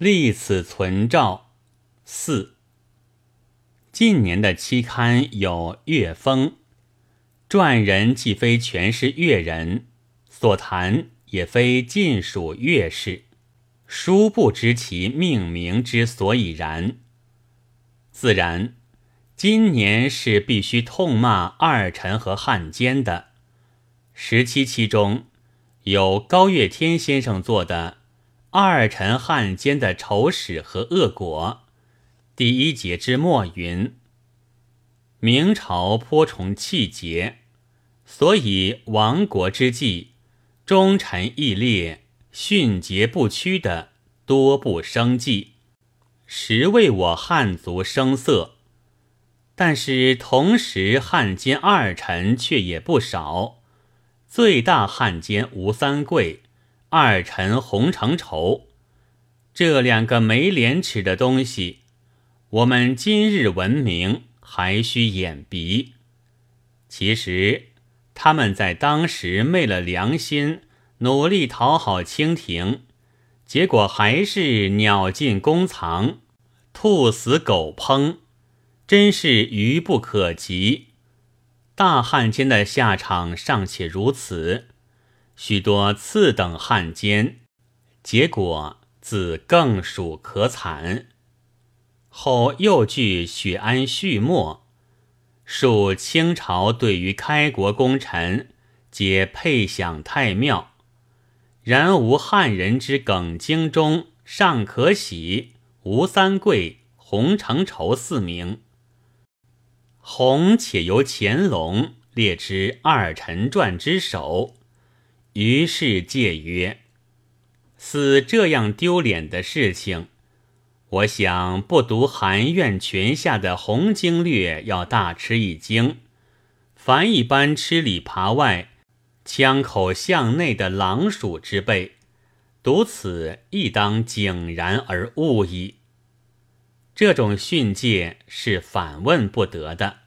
立此存照。四。近年的期刊有《乐风》，撰人既非全是乐人，所谈也非尽属乐事，殊不知其命名之所以然。自然，今年是必须痛骂二臣和汉奸的。十七期中有高月天先生做的《二臣汉奸的丑史和恶果》。第一节之末云：明朝颇崇气节，所以亡国之际，忠臣义烈、殉节不屈的多不胜计，实为我汉族声色。但是同时汉奸二臣却也不少，最大汉奸吴三桂，二臣洪承畴，这两个没廉耻的东西。我们今日闻名，还需掩鼻。其实他们在当时昧了良心，努力讨好清廷，结果还是鸟尽弓藏，兔死狗烹，真是愚不可及。大汉奸的下场尚且如此，许多次等汉奸，结果自更属可惨。后又据许安续末，述清朝对于开国功臣，皆配享太庙，然无汉人之耿精忠尚可喜。吴三桂、洪承畴四名，洪且由乾隆列之二臣传之首，于是戒曰：“似这样丢脸的事情。”我想，不读韩院泉下的洪经略要大吃一惊，凡一般吃里扒外、枪口向内的狼鼠之辈，读此亦当井然而悟矣。这种训诫是反问不得的。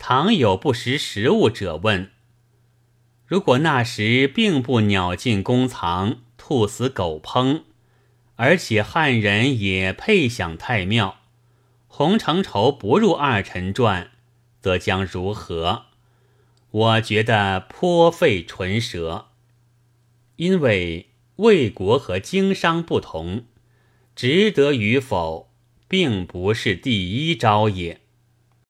倘有不识时务者问：如果那时并不鸟尽弓藏、兔死狗烹，而且汉人也配享太庙，洪承畴不入二臣传，则将如何？我觉得颇费唇舌，因为魏国和经商不同，值得与否，并不是第一招也。